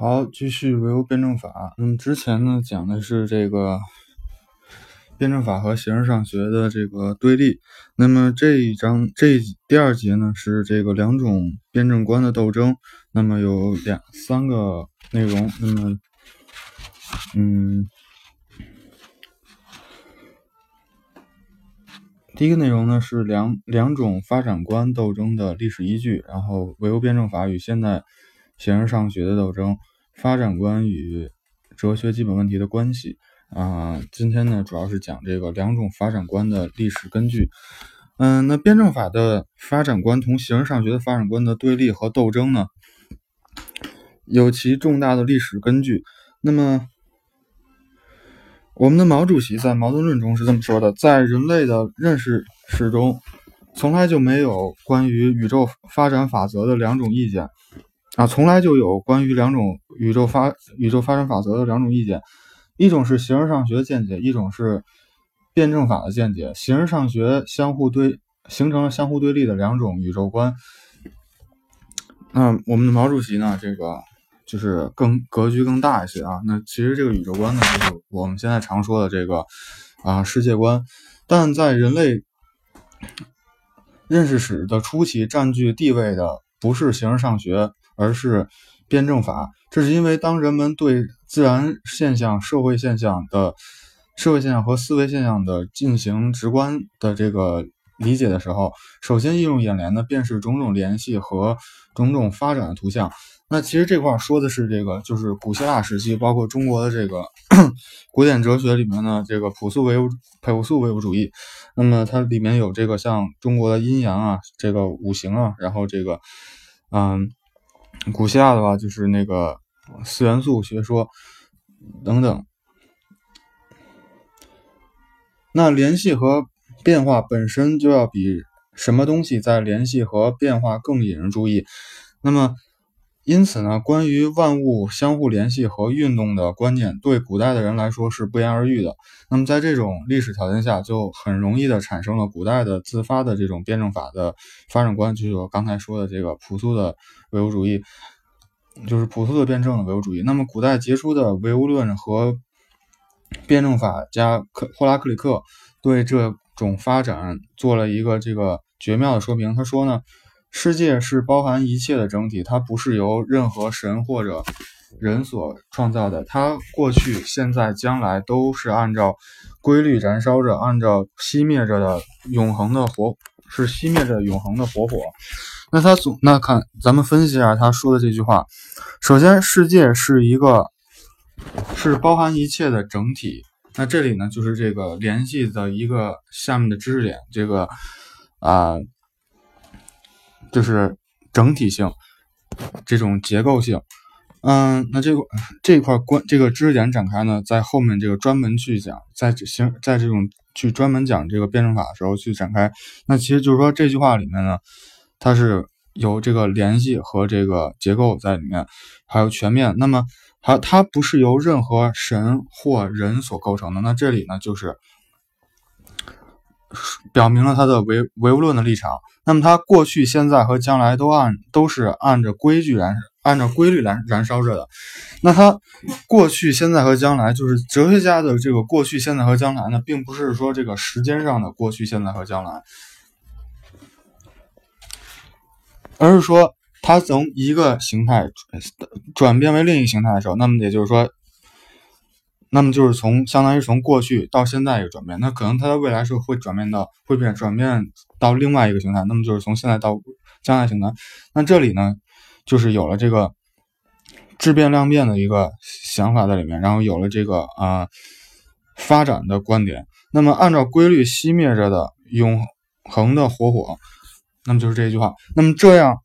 好，继续唯物辩证法。那么之前呢讲的是这个辩证法和形而上学的这个对立。那么这一章这第二节呢是这个两种辩证观的斗争。那么有两三个内容。那么，嗯，第一个内容呢是两两种发展观斗争的历史依据，然后唯物辩证法与现代形而上学的斗争。发展观与哲学基本问题的关系啊，今天呢主要是讲这个两种发展观的历史根据。嗯，那辩证法的发展观同形而上学的发展观的对立和斗争呢，有其重大的历史根据。那么，我们的毛主席在《矛盾论》中是这么说的：在人类的认识史中，从来就没有关于宇宙发展法则的两种意见。啊，从来就有关于两种宇宙发宇宙发展法则的两种意见，一种是形而上学的见解，一种是辩证法的见解。形而上学相互对形成了相互对立的两种宇宙观。那我们的毛主席呢？这个就是更格局更大一些啊。那其实这个宇宙观呢，就是我们现在常说的这个啊世界观。但在人类认识史的初期，占据地位的不是形而上学。而是辩证法，这是因为当人们对自然现象、社会现象的社会现象和思维现象的进行直观的这个理解的时候，首先映入眼帘的便是种种联系和种种发展的图像。那其实这块说的是这个，就是古希腊时期，包括中国的这个 古典哲学里面呢这个朴素唯物朴素唯物主义。那么它里面有这个像中国的阴阳啊，这个五行啊，然后这个嗯。古希腊的话，就是那个四元素学说等等。那联系和变化本身就要比什么东西在联系和变化更引人注意。那么，因此呢，关于万物相互联系和运动的观念，对古代的人来说是不言而喻的。那么，在这种历史条件下，就很容易的产生了古代的自发的这种辩证法的发展观，就是我刚才说的这个朴素的唯物主义，就是朴素的辩证的唯物主义。那么，古代杰出的唯物论和辩证法家克霍拉克里克对这种发展做了一个这个绝妙的说明。他说呢。世界是包含一切的整体，它不是由任何神或者人所创造的。它过去、现在、将来都是按照规律燃烧着，按照熄灭着的永恒的火，是熄灭着永恒的火火。那他总那看，咱们分析一下他说的这句话。首先，世界是一个是包含一切的整体。那这里呢，就是这个联系的一个下面的知识点，这个啊。就是整体性，这种结构性，嗯，那这个这块关这个知识点展开呢，在后面这个专门去讲，在行在这种去专门讲这个辩证法的时候去展开。那其实就是说这句话里面呢，它是有这个联系和这个结构在里面，还有全面。那么它它不是由任何神或人所构成的。那这里呢，就是表明了他的唯唯物论的立场。那么它过去、现在和将来都按都是按着规矩燃按照规律燃燃烧着的。那它过去、现在和将来，就是哲学家的这个过去、现在和将来呢，并不是说这个时间上的过去、现在和将来，而是说它从一个形态转变为另一个形态的时候，那么也就是说。那么就是从相当于从过去到现在一个转变，那可能它的未来是会转变到会变转变到另外一个形态，那么就是从现在到将来形态。那这里呢，就是有了这个质变量变的一个想法在里面，然后有了这个啊发展的观点。那么按照规律熄灭着的永恒的火火，那么就是这一句话。那么这样。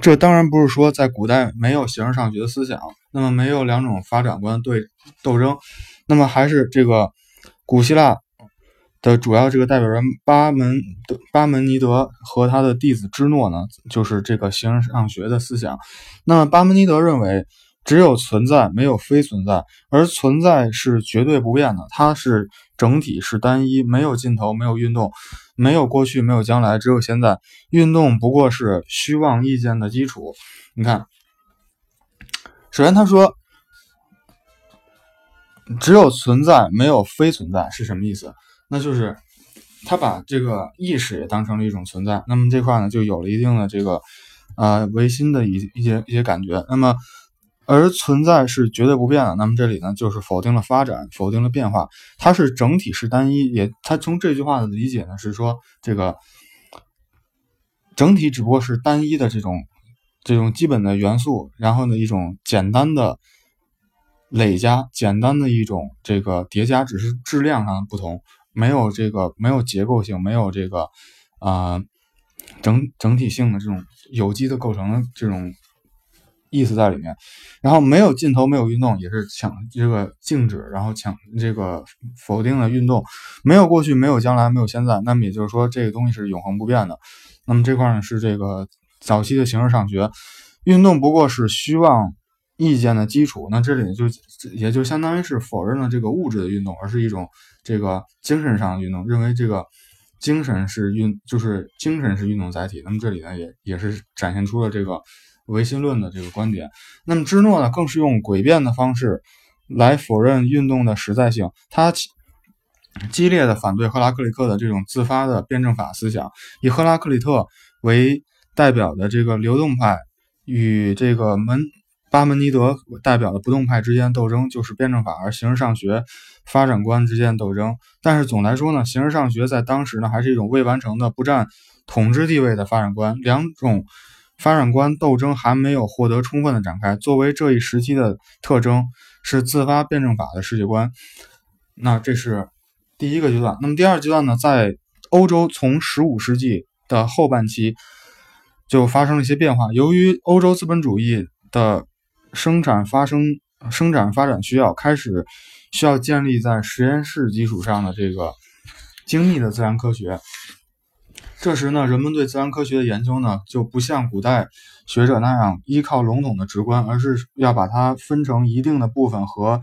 这当然不是说在古代没有形而上学的思想，那么没有两种发展观对斗争，那么还是这个古希腊的主要这个代表人巴门巴门尼德和他的弟子芝诺呢，就是这个形而上学的思想。那么巴门尼德认为。只有存在，没有非存在，而存在是绝对不变的，它是整体，是单一，没有尽头，没有运动，没有过去，没有将来，只有现在。运动不过是虚妄意见的基础。你看，首先，他说只有存在没有非存在是什么意思？那就是他把这个意识也当成了一种存在。那么这块呢，就有了一定的这个啊唯心的一一些一些感觉。那么而存在是绝对不变的。那么这里呢，就是否定了发展，否定了变化。它是整体是单一，也它从这句话的理解呢，是说这个整体只不过是单一的这种。这种基本的元素，然后呢，一种简单的累加，简单的一种这个叠加，只是质量上的不同，没有这个没有结构性，没有这个啊整整体性的这种有机的构成的这种意思在里面。然后没有尽头，没有运动，也是强这个静止，然后强这个否定的运动，没有过去，没有将来，没有现在。那么也就是说，这个东西是永恒不变的。那么这块呢是这个。早期的形式上学，运动不过是虚妄意见的基础。那这里就也就相当于是否认了这个物质的运动，而是一种这个精神上的运动，认为这个精神是运，就是精神是运动载体。那么这里呢，也也是展现出了这个唯心论的这个观点。那么芝诺呢，更是用诡辩的方式来否认运动的实在性。他激烈的反对赫拉克利特的这种自发的辩证法思想，以赫拉克利特为。代表的这个流动派与这个门巴门尼德代表的不动派之间斗争，就是辩证法；而形式上学发展观之间斗争。但是总来说呢，形式上学在当时呢，还是一种未完成的、不占统治地位的发展观。两种发展观斗争还没有获得充分的展开。作为这一时期的特征，是自发辩证法的世界观。那这是第一个阶段。那么第二阶段呢，在欧洲从十五世纪的后半期。就发生了一些变化。由于欧洲资本主义的生产发生、生产发展需要，开始需要建立在实验室基础上的这个精密的自然科学。这时呢，人们对自然科学的研究呢，就不像古代学者那样依靠笼统的直观，而是要把它分成一定的部分和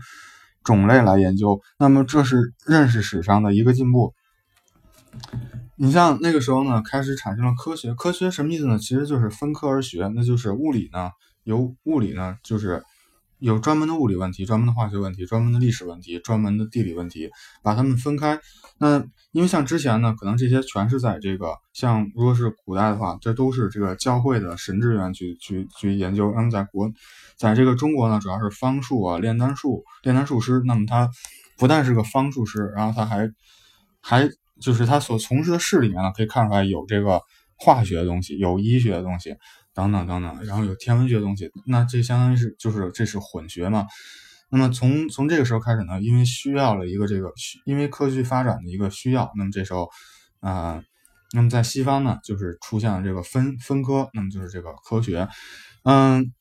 种类来研究。那么，这是认识史上的一个进步。你像那个时候呢，开始产生了科学。科学什么意思呢？其实就是分科而学，那就是物理呢，由物理呢，就是有专门的物理问题、专门的化学问题、专门的历史问题、专门的地理问题，把它们分开。那因为像之前呢，可能这些全是在这个，像如果是古代的话，这都是这个教会的神职员去去去研究。那么在国，在这个中国呢，主要是方术啊、炼丹术、炼丹术师。那么他不但是个方术师，然后他还还。就是他所从事的事里面呢，可以看出来有这个化学的东西，有医学的东西，等等等等，然后有天文学的东西，那这相当于是就是这是混学嘛。那么从从这个时候开始呢，因为需要了一个这个，因为科学发展的一个需要，那么这时候啊，那么在西方呢，就是出现了这个分分科，那么就是这个科学，嗯。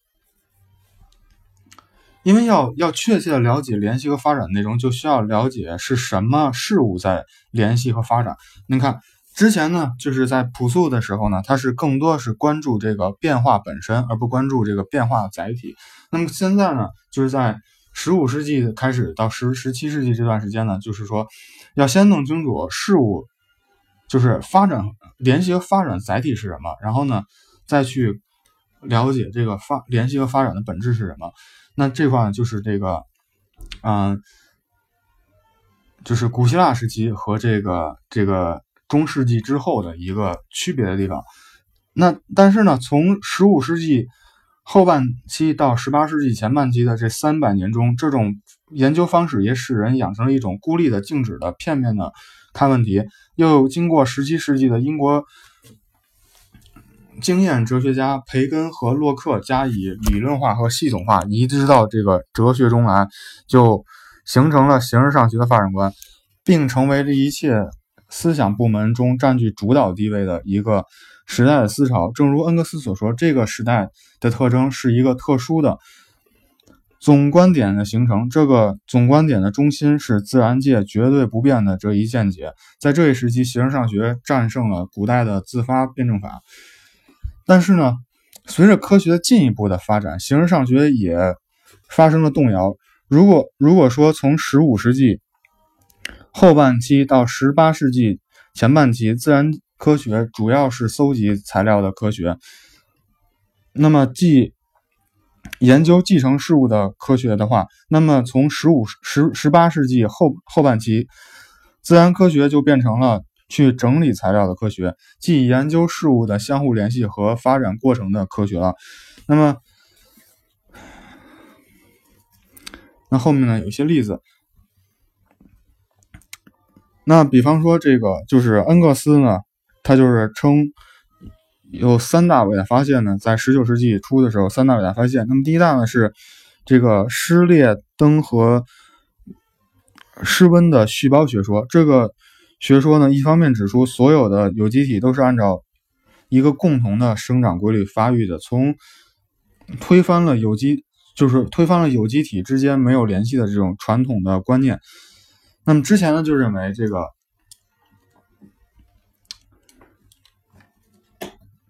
因为要要确切的了解联系和发展内容，就需要了解是什么事物在联系和发展。您看，之前呢，就是在朴素的时候呢，它是更多是关注这个变化本身，而不关注这个变化载体。那么现在呢，就是在十五世纪开始到十十七世纪这段时间呢，就是说要先弄清楚事物就是发展联系和发展载体是什么，然后呢，再去了解这个发联系和发展的本质是什么。那这块呢，就是这个，嗯，就是古希腊时期和这个这个中世纪之后的一个区别的地方。那但是呢，从十五世纪后半期到十八世纪前半期的这三百年中，这种研究方式也使人养成了一种孤立的、静止的、片面的看问题。又经过十七世纪的英国。经验哲学家培根和洛克加以理论化和系统化，移植到这个哲学中来，就形成了形而上学的发展观，并成为这一切思想部门中占据主导地位的一个时代的思潮。正如恩格斯所说，这个时代的特征是一个特殊的总观点的形成。这个总观点的中心是自然界绝对不变的这一见解。在这一时期，形而上学战胜了古代的自发辩证法。但是呢，随着科学的进一步的发展，形而上学也发生了动摇。如果如果说从十五世纪后半期到十八世纪前半期，自然科学主要是搜集材料的科学，那么既研究继承事物的科学的话，那么从十五、十、十八世纪后后半期，自然科学就变成了去整理材料的科学，即研究事物的相互联系和发展过程的科学了。那么，那后面呢有些例子，那比方说这个就是恩格斯呢，他就是称。有三大伟大发现呢，在十九世纪初的时候，三大伟大发现。那么第一大呢是这个施列登和施温的细胞学说。这个学说呢，一方面指出所有的有机体都是按照一个共同的生长规律发育的，从推翻了有机就是推翻了有机体之间没有联系的这种传统的观念。那么之前呢就认为这个。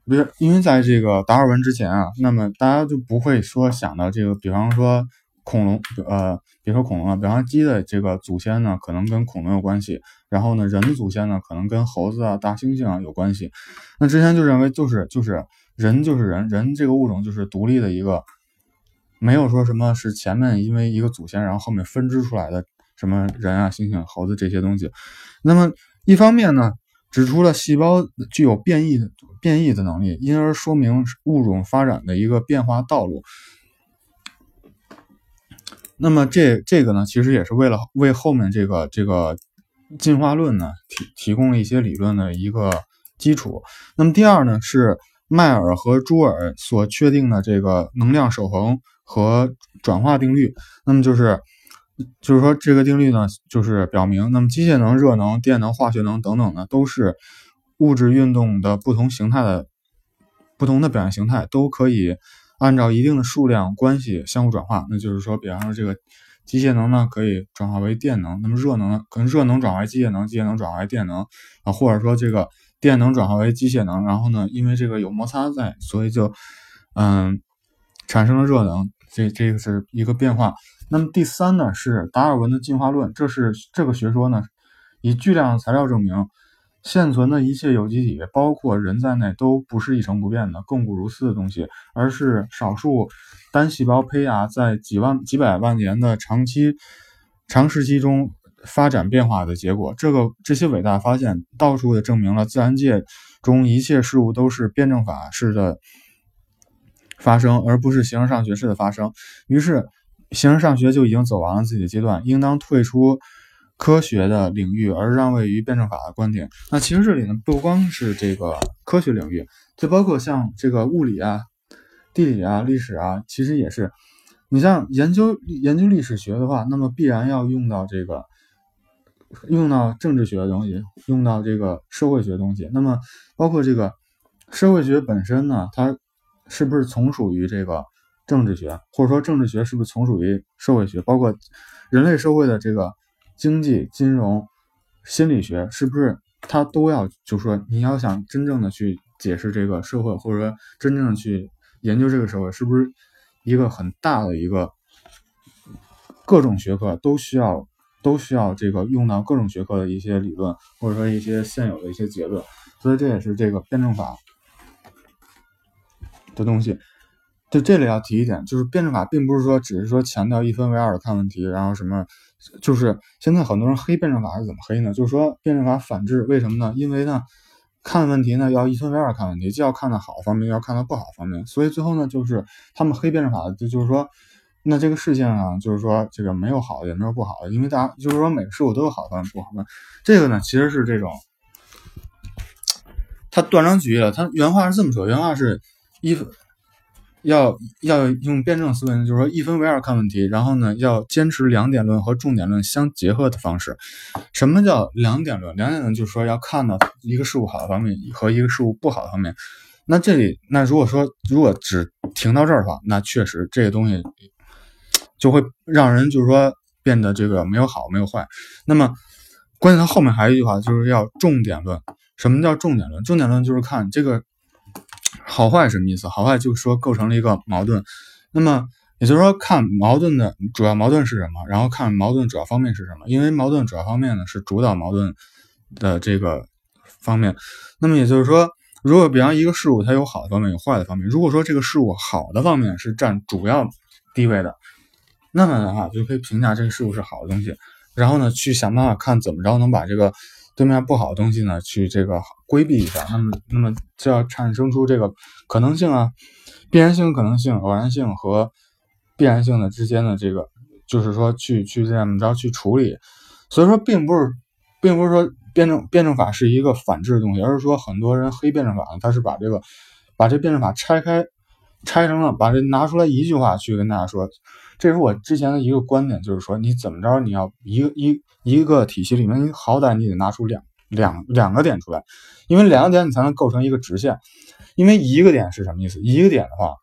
不是因为在这个达尔文之前啊，那么大家就不会说想到这个，比方说恐龙，呃，别说恐龙了，比方鸡的这个祖先呢，可能跟恐龙有关系，然后呢，人的祖先呢，可能跟猴子啊、大猩猩啊有关系。那之前就认为就是就是人就是人，人这个物种就是独立的一个，没有说什么是前面因为一个祖先，然后后面分支出来的什么人啊、猩猩、猴子这些东西。那么一方面呢。指出了细胞具有变异变异的能力，因而说明物种发展的一个变化道路。那么这这个呢，其实也是为了为后面这个这个进化论呢提提供了一些理论的一个基础。那么第二呢，是迈尔和朱尔所确定的这个能量守恒和转化定律。那么就是。就是说，这个定律呢，就是表明，那么机械能、热能、电能、化学能等等呢，都是物质运动的不同形态的不同的表现形态，都可以按照一定的数量关系相互转化。那就是说，比方说这个机械能呢，可以转化为电能；那么热能呢，可能热能转化为机械能，机械能转化为电能啊，或者说这个电能转化为机械能，然后呢，因为这个有摩擦在，所以就嗯产生了热能。这这个是一个变化。那么第三呢是达尔文的进化论，这是这个学说呢，以巨量的材料证明，现存的一切有机体，包括人在内，都不是一成不变的、亘古如斯的东西，而是少数单细胞胚芽在几万几百万年的长期长时期中发展变化的结果。这个这些伟大发现，到处的证明了自然界中一切事物都是辩证法式的发生，而不是形而上学式的发生。于是。形而上学就已经走完了自己的阶段，应当退出科学的领域，而让位于辩证法的观点。那其实这里呢，不光是这个科学领域，就包括像这个物理啊、地理啊、历史啊，其实也是。你像研究研究历史学的话，那么必然要用到这个，用到政治学的东西，用到这个社会学的东西。那么包括这个社会学本身呢，它是不是从属于这个？政治学，或者说政治学是不是从属于社会学？包括人类社会的这个经济、金融、心理学，是不是它都要？就是说，你要想真正的去解释这个社会，或者说真正的去研究这个社会，是不是一个很大的一个各种学科都需要都需要这个用到各种学科的一些理论，或者说一些现有的一些结论？所以这也是这个辩证法的东西。就这里要提一点，就是辩证法并不是说只是说强调一分为二的看问题，然后什么，就是现在很多人黑辩证法是怎么黑呢？就是说辩证法反制，为什么呢？因为呢，看问题呢要一分为二看问题，既要看到好方面，要看到不好方面，所以最后呢，就是他们黑辩证法，就就是说，那这个世界上就是说这个没有好的，也没有不好的，因为大家就是说每个事物都有好方面、不好的。这个呢，其实是这种，他断章取义了。他原话是这么说，原话是一分。要要用辩证思维，就是说一分为二看问题，然后呢，要坚持两点论和重点论相结合的方式。什么叫两点论？两点论就是说要看到一个事物好的方面和一个事物不好的方面。那这里，那如果说如果只停到这儿的话，那确实这个东西就会让人就是说变得这个没有好没有坏。那么，关键它后面还有一句话，就是要重点论。什么叫重点论？重点论就是看这个。好坏什么意思？好坏就是说构成了一个矛盾，那么也就是说看矛盾的主要矛盾是什么，然后看矛盾主要方面是什么。因为矛盾主要方面呢是主导矛盾的这个方面，那么也就是说如果比方一个事物它有好的方面，有坏的方面，如果说这个事物好的方面是占主要地位的，那么的话就可以评价这个事物是好的东西，然后呢去想办法看怎么着能把这个对面不好的东西呢去这个规避一下，那么那么就要产生出这个可能性啊、必然性、可能性、偶然性和必然性的之间的这个，就是说去去这么着去处理，所以说并不是并不是说。辩证辩证法是一个反制的东西，而是说很多人黑辩证法，他是把这个把这辩证法拆开，拆成了把这拿出来一句话去跟大家说。这是我之前的一个观点，就是说你怎么着，你要一个一一个体系里面，你好歹你得拿出两两两个点出来，因为两个点你才能构成一个直线。因为一个点是什么意思？一个点的话，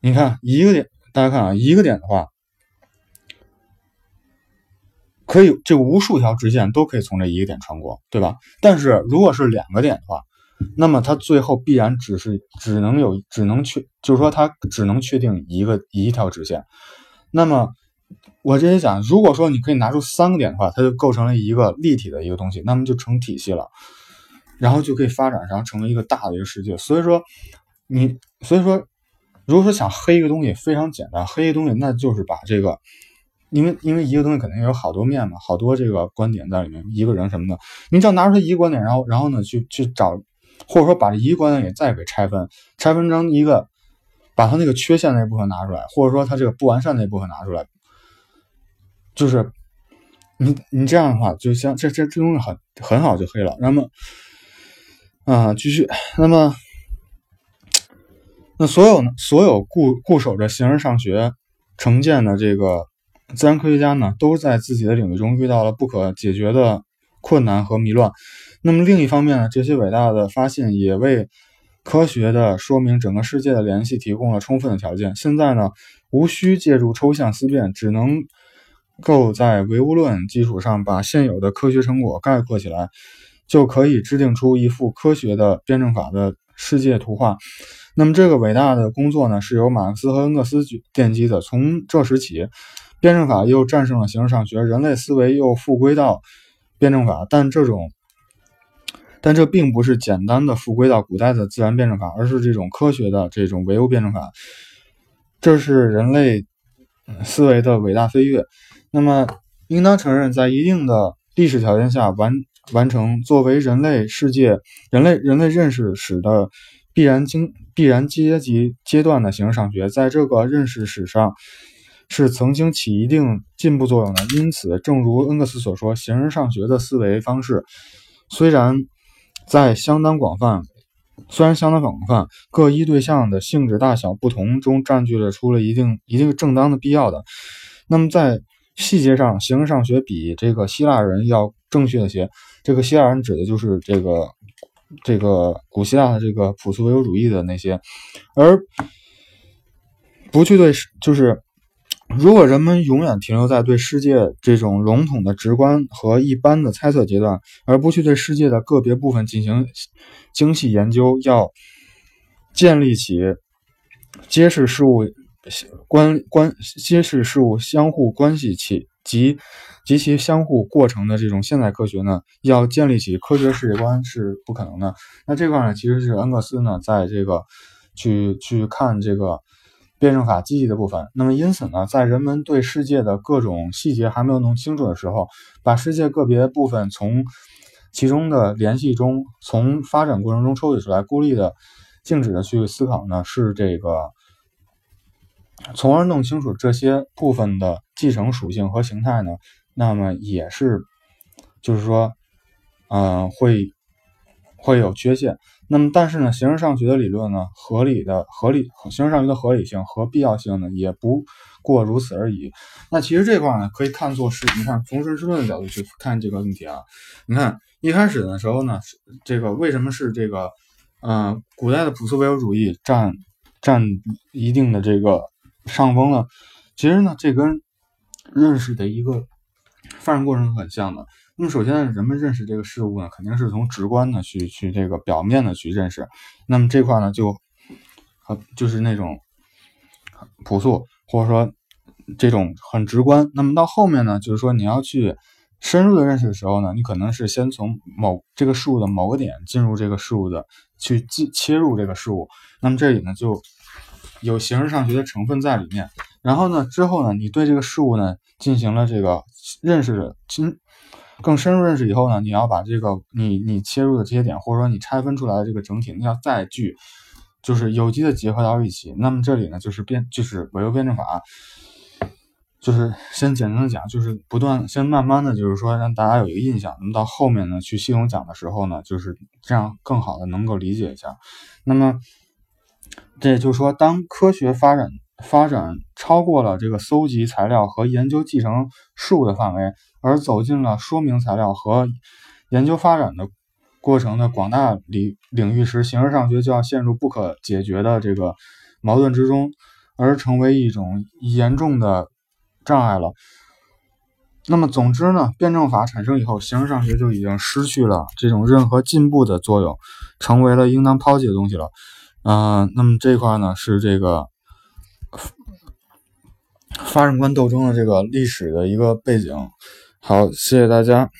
你看一个点，大家看啊，一个点的话。可以，这无数条直线都可以从这一个点穿过，对吧？但是如果是两个点的话，那么它最后必然只是只能有只能确，就是说它只能确定一个一条直线。那么我之前讲，如果说你可以拿出三个点的话，它就构成了一个立体的一个东西，那么就成体系了，然后就可以发展，然后成为一个大的一个世界。所以说你，所以说如果说想黑一个东西非常简单，黑一个东西那就是把这个。因为因为一个东西肯定有好多面嘛，好多这个观点在里面，一个人什么的，你只要拿出一个观点，然后然后呢去去找，或者说把这一个观点也再给拆分，拆分成一个，把它那个缺陷那部分拿出来，或者说它这个不完善那部分拿出来，就是你你这样的话，就像这这这东西很很好就黑了。那么啊，继续，那么那所有呢，所有固固守着形而上学成见的这个。自然科学家呢，都在自己的领域中遇到了不可解决的困难和迷乱。那么另一方面呢，这些伟大的发现也为科学的说明整个世界的联系提供了充分的条件。现在呢，无需借助抽象思辨，只能够在唯物论基础上把现有的科学成果概括起来，就可以制定出一幅科学的辩证法的世界图画。那么这个伟大的工作呢，是由马克思和恩格斯奠基的。从这时起。辩证法又战胜了形而上学，人类思维又复归到辩证法，但这种，但这并不是简单的复归到古代的自然辩证法，而是这种科学的这种唯物辩证法。这是人类思维的伟大飞跃。那么，应当承认，在一定的历史条件下完完成作为人类世界、人类人类认识史的必然经必然阶级阶段的形而上学，在这个认识史上。是曾经起一定进步作用的，因此，正如恩格斯所说，形而上学的思维方式虽然在相当广泛，虽然相当广泛，各一对象的性质大小不同中占据了出了一定一定正当的必要的。那么在细节上，形而上学比这个希腊人要正确一些。这个希腊人指的就是这个这个古希腊的这个朴素唯物主义的那些，而不去对就是。如果人们永远停留在对世界这种笼统的直观和一般的猜测阶段，而不去对世界的个别部分进行精细研究，要建立起揭示事物关关揭示事物相互关系起及及其相互过程的这种现代科学呢，要建立起科学世界观是不可能的。那这块呢，其实是恩格斯呢，在这个去去看这个。辩证法积极的部分，那么因此呢，在人们对世界的各种细节还没有弄清楚的时候，把世界个别部分从其中的联系中，从发展过程中抽取出来，孤立的、静止的去思考呢，是这个，从而弄清楚这些部分的继承属性和形态呢，那么也是，就是说，嗯，会会有缺陷。那么，但是呢，形而上学的理论呢，合理的合理，形而上学的合理性和必要性呢，也不过如此而已。那其实这块呢，可以看作是，你看从实质论的角度去看这个问题啊。你看一开始的时候呢，这个为什么是这个，嗯，古代的朴素唯物主义占占一定的这个上风呢？其实呢，这跟认识的一个发展过程很像的。那么首先，人们认识这个事物呢，肯定是从直观的去去这个表面的去认识。那么这块呢，就很就是那种朴素，或者说这种很直观。那么到后面呢，就是说你要去深入的认识的时候呢，你可能是先从某这个事物的某个点进入这个事物的去进切入这个事物，那么这里呢就有形式上学的成分在里面。然后呢之后呢，你对这个事物呢进行了这个认识，进更深入认识以后呢，你要把这个你你切入的这些点，或者说你拆分出来的这个整体，你要再去就是有机的结合到一起。那么这里呢就是辩就是伪优辩证法。就是先简单的讲，就是不断先慢慢的就是说让大家有一个印象，那么到后面呢去系统讲的时候呢，就是这样更好的能够理解一下。那么这也就是说，当科学发展发展超过了这个搜集材料和研究继承事物的范围，而走进了说明材料和研究发展的过程的广大领领域时，形而上学就要陷入不可解决的这个矛盾之中，而成为一种严重的。障碍了。那么，总之呢，辩证法产生以后，形而上学就已经失去了这种任何进步的作用，成为了应当抛弃的东西了。啊，那么这块呢，是这个发展观斗争的这个历史的一个背景。好，谢谢大家。